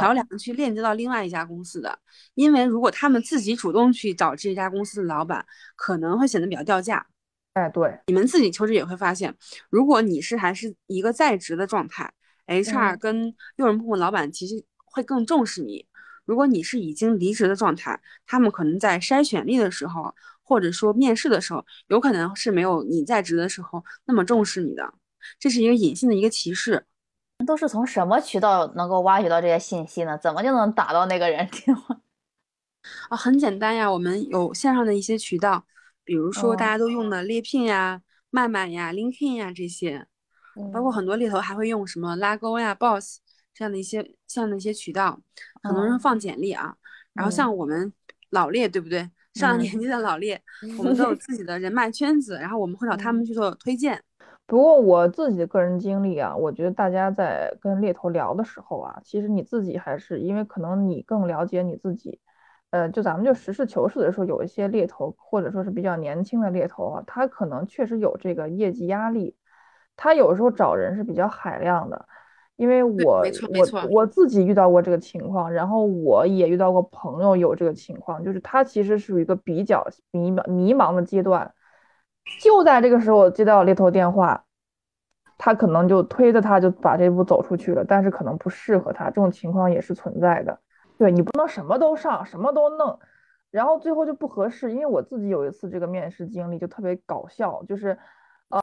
桥梁去链接到另外一家公司的。因为如果他们自己主动去找这家公司的老板，可能会显得比较掉价。哎，对，你们自己求职也会发现，如果你是还是一个在职的状态，HR 跟用人部门老板其实会更重视你。如果你是已经离职的状态，他们可能在筛选力的时候，或者说面试的时候，有可能是没有你在职的时候那么重视你的，这是一个隐性的一个歧视。都是从什么渠道能够挖掘到这些信息呢？怎么就能打到那个人电话？啊，很简单呀，我们有线上的一些渠道，比如说大家都用的猎聘呀、麦麦呀、LinkedIn 呀这些，包括很多猎头还会用什么拉钩呀、Boss 这样的一些这样的一些渠道，很多人放简历啊。然后像我们老猎，对不对？上了年纪的老猎，我们都有 自己的人脉圈子，然后我们会找他们去做推荐。不过我自己的个人经历啊，我觉得大家在跟猎头聊的时候啊，其实你自己还是因为可能你更了解你自己，呃，就咱们就实事求是的说，有一些猎头或者说是比较年轻的猎头啊，他可能确实有这个业绩压力，他有时候找人是比较海量的，因为我我我自己遇到过这个情况，然后我也遇到过朋友有这个情况，就是他其实属于一个比较迷茫迷茫的阶段。就在这个时候，我接到猎头电话，他可能就推着他就把这步走出去了，但是可能不适合他，这种情况也是存在的。对你不能什么都上，什么都弄，然后最后就不合适。因为我自己有一次这个面试经历就特别搞笑，就是，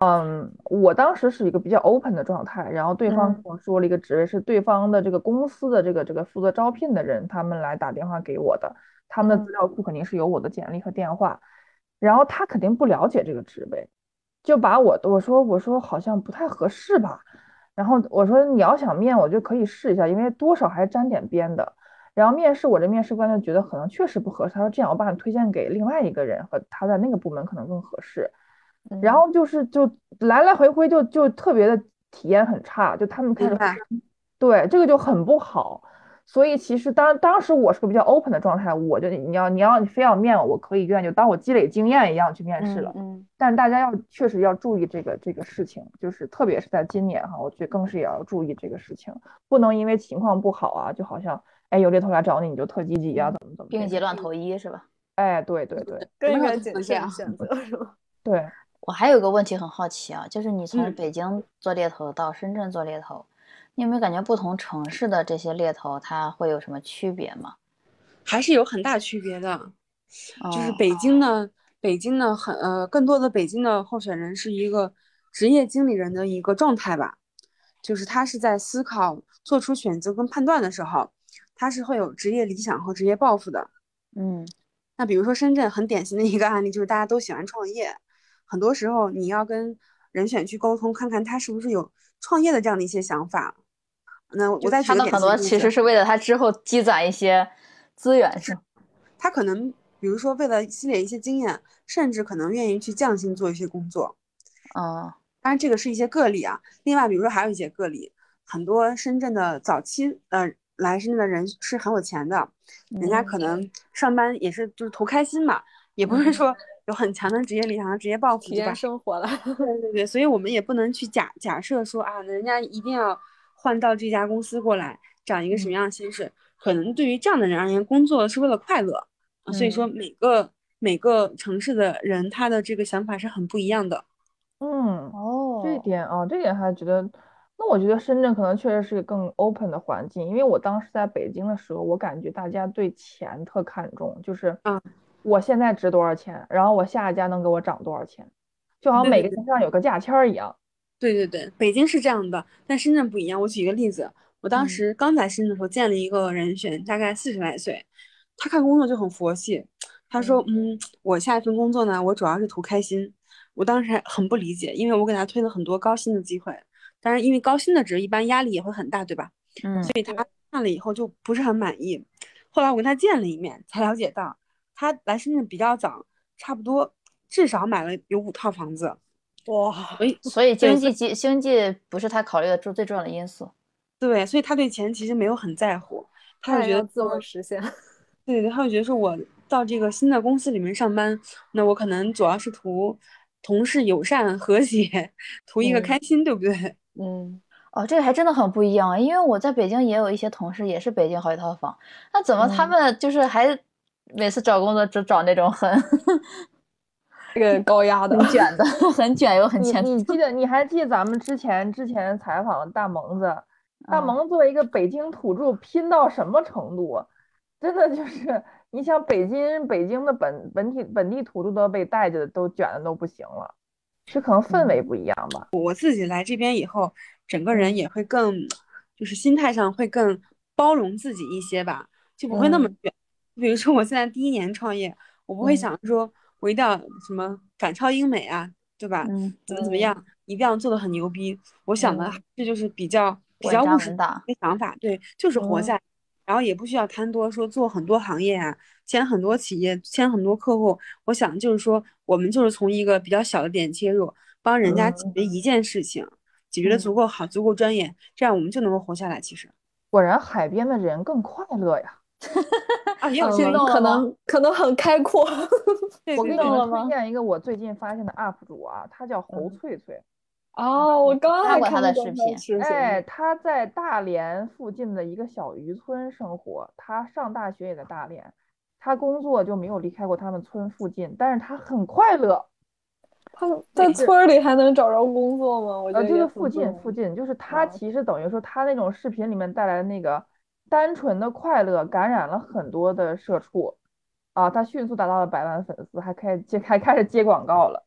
嗯，我当时是一个比较 open 的状态，然后对方跟我说了一个职位是对方的这个公司的这个这个负责招聘的人，他们来打电话给我的，他们的资料库肯定是有我的简历和电话。然后他肯定不了解这个职位，就把我我说我说好像不太合适吧。然后我说你要想面，我就可以试一下，因为多少还沾点边的。然后面试我这面试官就觉得可能确实不合适，他说这样我把你推荐给另外一个人，和他在那个部门可能更合适。然后就是就来来回回就就特别的体验很差，就他们开始对这个就很不好。所以其实当当时我是个比较 open 的状态，我就你要你要你非要面我，我可以愿意就当我积累经验一样去面试了。嗯。但是大家要确实要注意这个这个事情，就是特别是在今年哈，我觉得更是也要注意这个事情，不能因为情况不好啊，就好像哎有猎头来找你，你就特积极啊，怎么怎么。病急乱投医是吧？哎，对对对，更应谨慎选择是吧？对。我还有个问题很好奇啊，就是你从北京做猎头到深圳做猎头。你有没有感觉不同城市的这些猎头，它会有什么区别吗？还是有很大区别的。就是北京呢，北京呢，很呃，更多的北京的候选人是一个职业经理人的一个状态吧。就是他是在思考、做出选择跟判断的时候，他是会有职业理想和职业抱负的。嗯，那比如说深圳很典型的一个案例，就是大家都喜欢创业，很多时候你要跟人选去沟通，看看他是不是有创业的这样的一些想法。那我在他们很多其实是为了他之后积攒一些资源，是他可能比如说为了积累一些经验，甚至可能愿意去降薪做一些工作。嗯，当然这个是一些个例啊。另外，比如说还有一些个例，很多深圳的早期呃来深圳的人是很有钱的，人家可能上班也是就是图开心嘛，也不是说有很强的职业理想和职业抱负，体验生活了。对对对，所以我们也不能去假假设说啊，人家一定要。换到这家公司过来，涨一个什么样的薪水？可能对于这样的人而言，工作是为了快乐。所以说，每个每个城市的人，他的这个想法是很不一样的。嗯，哦，这一点啊，这点还觉得，那我觉得深圳可能确实是个更 open 的环境。因为我当时在北京的时候，我感觉大家对钱特看重，就是，嗯，我现在值多少钱，然后我下一家能给我涨多少钱，就好像每个身上有个价签儿一样。对对对，北京是这样的，但深圳不一样。我举一个例子，我当时刚来深圳的时候见了一个人选，大概四十来岁，他看工作就很佛系。他说：“嗯，我下一份工作呢，我主要是图开心。”我当时还很不理解，因为我给他推了很多高薪的机会，但是因为高薪的职一般压力也会很大，对吧？嗯，所以他看了以后就不是很满意。后来我跟他见了一面，才了解到他来深圳比较早，差不多至少买了有五套房子。哇，所以所以经济经经济不是他考虑的最最重要的因素。对，所以他对钱其实没有很在乎，他就觉得自我实现。对 对，他就觉得说我到这个新的公司里面上班，那我可能主要是图同事友善和谐，图一个开心，对不对？嗯，哦，这个还真的很不一样啊，因为我在北京也有一些同事，也是北京好几套房，那怎么他们就是还每次找工作只找那种很。这个高压的、卷的、很卷又很钱。你记得？你还记得咱们之前之前采访大萌子？大萌作为一个北京土著，拼到什么程度？真的就是 你想北京北京的本本体本地土著都被带着都卷的都不行了，是可能氛围不一样吧。我自己来这边以后，整个人也会更，就是心态上会更包容自己一些吧，就不会那么卷。比如说我现在第一年创业，我不会想说我一定要什么赶超英美啊，对吧？嗯怎么怎么样，一定要做的很牛逼。我想的这就是比较比较务实的想法，对，就是活下。然后也不需要贪多，说做很多行业啊，签很多企业，签很多客户。我想就是说，我们就是从一个比较小的点切入，帮人家解决一件事情，解决的足够好，足够专业，这样我们就能够活下来。其实，果然海边的人更快乐呀！啊，也有些可能可能很开阔。我给你们推荐一个我最近发现的 UP 主啊，他叫侯翠翠。哦，我刚刚看他的视频。哎，他在大连附近的一个小渔村生活，他上大学也在大连，他工作就没有离开过他们村附近，但是他很快乐。他在村里还能找着工作吗？我觉得就是附近附近，就是他其实等于说他那种视频里面带来的那个单纯的快乐，感染了很多的社畜啊，他迅速达到了百万粉丝，还开接还开始接广告了，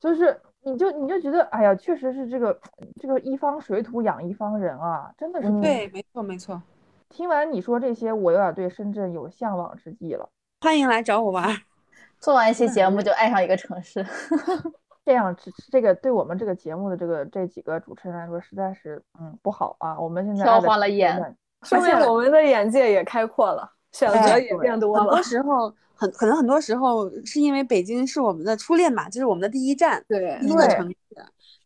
就是。你就你就觉得，哎呀，确实是这个这个一方水土养一方人啊，真的是对，没错没错。听完你说这些，我有点对深圳有向往之意了。欢迎来找我玩。做完一期节目就爱上一个城市，这样这这个对我们这个节目的这个这几个主持人来说，实在是嗯不好啊。我们现在挑花了眼，说明我们的眼界也开阔了，选择也变多了。很多时候。很可能很多时候是因为北京是我们的初恋嘛，就是我们的第一站，对，第一个城市。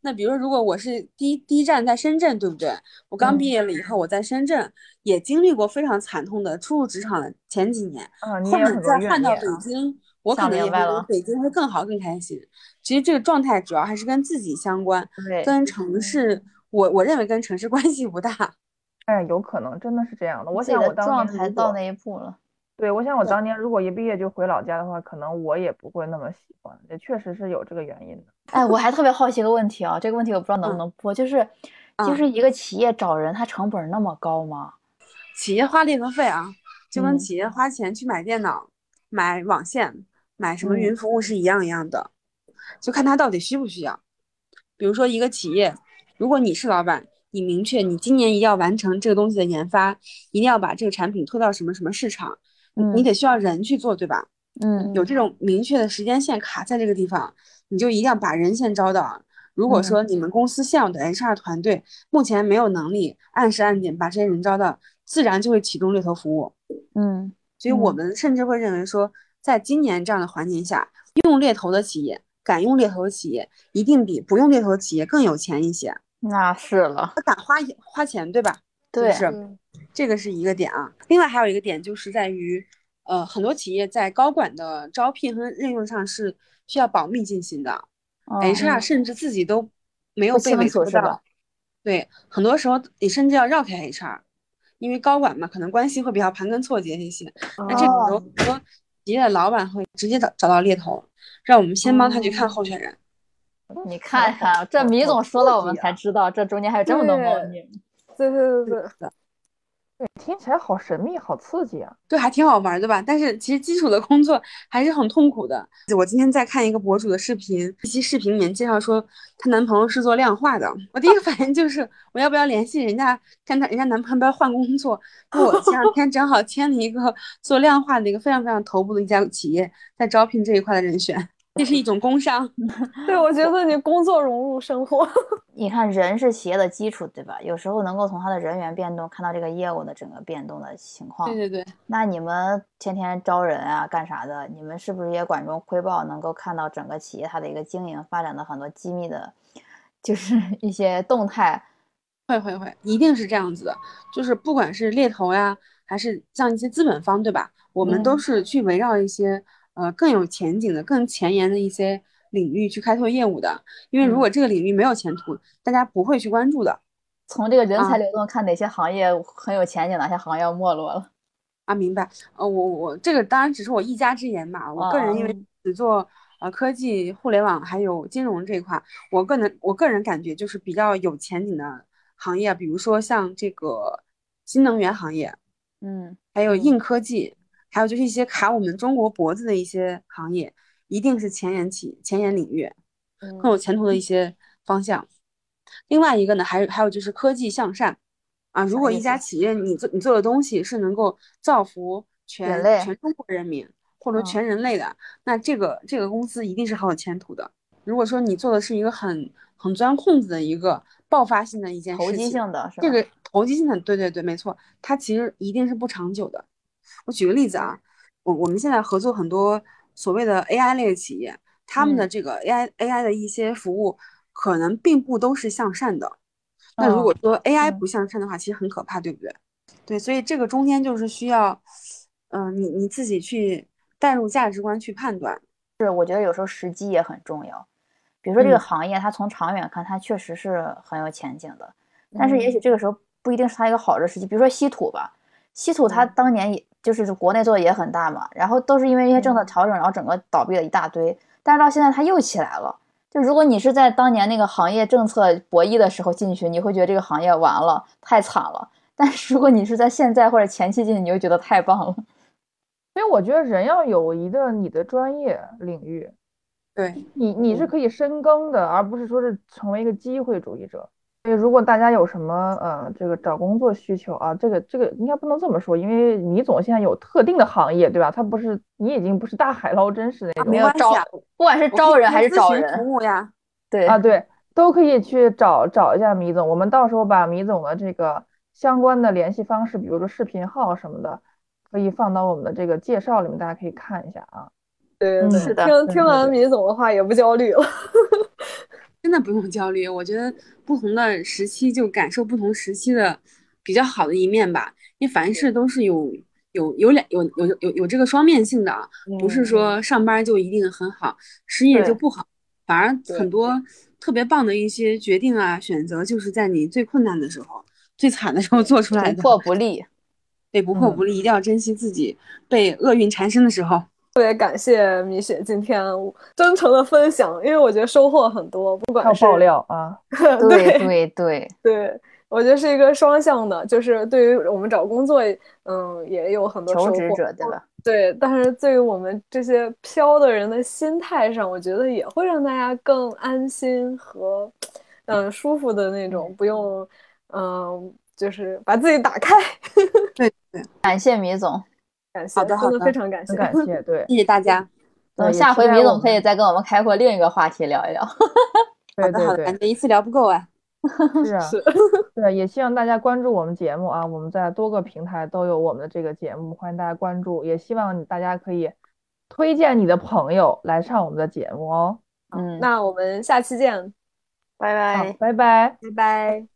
那比如说，如果我是第一第一站在深圳，对不对？我刚毕业了以后，我在深圳也经历过非常惨痛的初入职场的前几年，后面再换到北京，我可能也会觉得北京会更好更开心。其实这个状态主要还是跟自己相关，跟城市，我我认为跟城市关系不大。哎，有可能真的是这样的。我想我状态到那一步了。对，我想我当年如果一毕业就回老家的话，可能我也不会那么喜欢，也确实是有这个原因的。哎，我还特别好奇一个问题啊，这个问题我不知道能不能播，就是，就是一个企业找人，它成本那么高吗？企业花猎头费啊，就跟企业花钱去买电脑、买网线、买什么云服务是一样一样的，就看他到底需不需要。比如说一个企业，如果你是老板，你明确你今年一定要完成这个东西的研发，一定要把这个产品推到什么什么市场。你得需要人去做，对吧？嗯，有这种明确的时间线卡在这个地方，你就一定要把人先招到。如果说你们公司现有的 HR 团队目前没有能力按时按点把这些人招到，自然就会启动猎头服务。嗯，所以我们甚至会认为说，在今年这样的环境下，用猎头的企业，敢用猎头的企业，一定比不用猎头的企业更有钱一些。那是了，他敢花花钱，对吧？对。是。这个是一个点啊，另外还有一个点就是在于，呃，很多企业在高管的招聘和任用上是需要保密进行的，HR 甚至自己都没有被委托到。对，很多时候你甚至要绕开 HR，因为高管嘛，可能关系会比较盘根错节一些。那这种时候，很多企业的老板会直接找找到猎头，让我们先帮他去看候选人。你看看，这米总说了，我们才知道这中间还有这么多猫腻。对对对对。对听起来好神秘，好刺激啊！对，还挺好玩的吧？但是其实基础的工作还是很痛苦的。我今天在看一个博主的视频，一期视频里面介绍说，她男朋友是做量化的。我第一个反应就是，我要不要联系人家，看他人家男朋友要不要换工作？我前两天正好签了一个做量化的一个非常非常头部的一家企业，在招聘这一块的人选。这是一种工伤，对我觉得你工作融入生活。你看，人是企业的基础，对吧？有时候能够从他的人员变动看到这个业务的整个变动的情况。对对对。那你们天天招人啊，干啥的？你们是不是也管中窥豹，能够看到整个企业它的一个经营发展的很多机密的，就是 一些动态？会会会，一定是这样子的。就是不管是猎头呀，还是像一些资本方，对吧？我们都是去围绕一些。呃，更有前景的、更前沿的一些领域去开拓业务的，因为如果这个领域没有前途，大家不会去关注的。从这个人才流动看，哪些行业很有前景，哪些行业要没落了？啊，明白。呃，我我这个当然只是我一家之言吧。我个人因为只做呃科技、互联网还有金融这一块，我个人我个人感觉就是比较有前景的行业，比如说像这个新能源行业。嗯，还有硬科技，还有就是一些卡我们中国脖子的一些行业，一定是前沿企前沿领域，更有前途的一些方向。另外一个呢，还有还有就是科技向善啊，如果一家企业你做你做的东西是能够造福全全中国人民或者全人类的，那这个这个公司一定是很有前途的。如果说你做的是一个很很钻空子的一个爆发性的一件事情，投机性的，这个投机性的，对对对，没错，它其实一定是不长久的。我举个例子啊，我我们现在合作很多所谓的 AI 类的企业，他们的这个 AI AI 的一些服务可能并不都是向善的。那如果说 AI 不向善的话，其实很可怕，对不对？对，所以这个中间就是需要，嗯，你你自己去带入价值观去判断。是，我觉得有时候时机也很重要。比如说这个行业，它从长远看，它确实是很有前景的。但是也许这个时候不一定是它一个好的时机。比如说稀土吧，稀土它当年也就是国内做的也很大嘛，然后都是因为一些政策调整，然后整个倒闭了一大堆。但是到现在它又起来了。就如果你是在当年那个行业政策博弈的时候进去，你会觉得这个行业完了，太惨了。但是如果你是在现在或者前期进去，你就觉得太棒了。所以我觉得人要有一个你的专业领域，对你你是可以深耕的，而不是说是成为一个机会主义者。所以如果大家有什么呃这个找工作需求啊，这个这个应该不能这么说，因为米总现在有特定的行业，对吧？他不是你已经不是大海捞针似的那种，没有招，不管是招人还是找人服务呀，对啊对，都可以去找找一下米总。我们到时候把米总的这个相关的联系方式，比如说视频号什么的，可以放到我们的这个介绍里面，大家可以看一下啊。对，是的。听听完米总的话，也不焦虑了。真的不用焦虑，我觉得不同的时期就感受不同时期的比较好的一面吧。因为凡事都是有有有两有有有有这个双面性的，不是说上班就一定很好，失业就不好。反而很多特别棒的一些决定啊选择，就是在你最困难的时候、最惨的时候做出来的。不破不立，对，不破不立，一定要珍惜自己被厄运缠身的时候。特别感谢米雪今天真诚的分享，因为我觉得收获很多，不管是爆料啊，对对对对，我觉得是一个双向的，就是对于我们找工作，嗯，也有很多求职者对吧？对，但是对于我们这些飘的人的心态上，我觉得也会让大家更安心和嗯舒服的那种，不用嗯就是把自己打开。对对，感谢米总。感谢，好的，好的，非常感谢，感谢，对，谢谢大家。等下回米总可以再跟我们开阔另一个话题聊一聊。对对对，感觉一次聊不够啊。是啊，是，对，也希望大家关注我们节目啊，我们在多个平台都有我们的这个节目，欢迎大家关注，也希望大家可以推荐你的朋友来上我们的节目哦。嗯，那我们下期见，拜拜，拜拜，拜拜。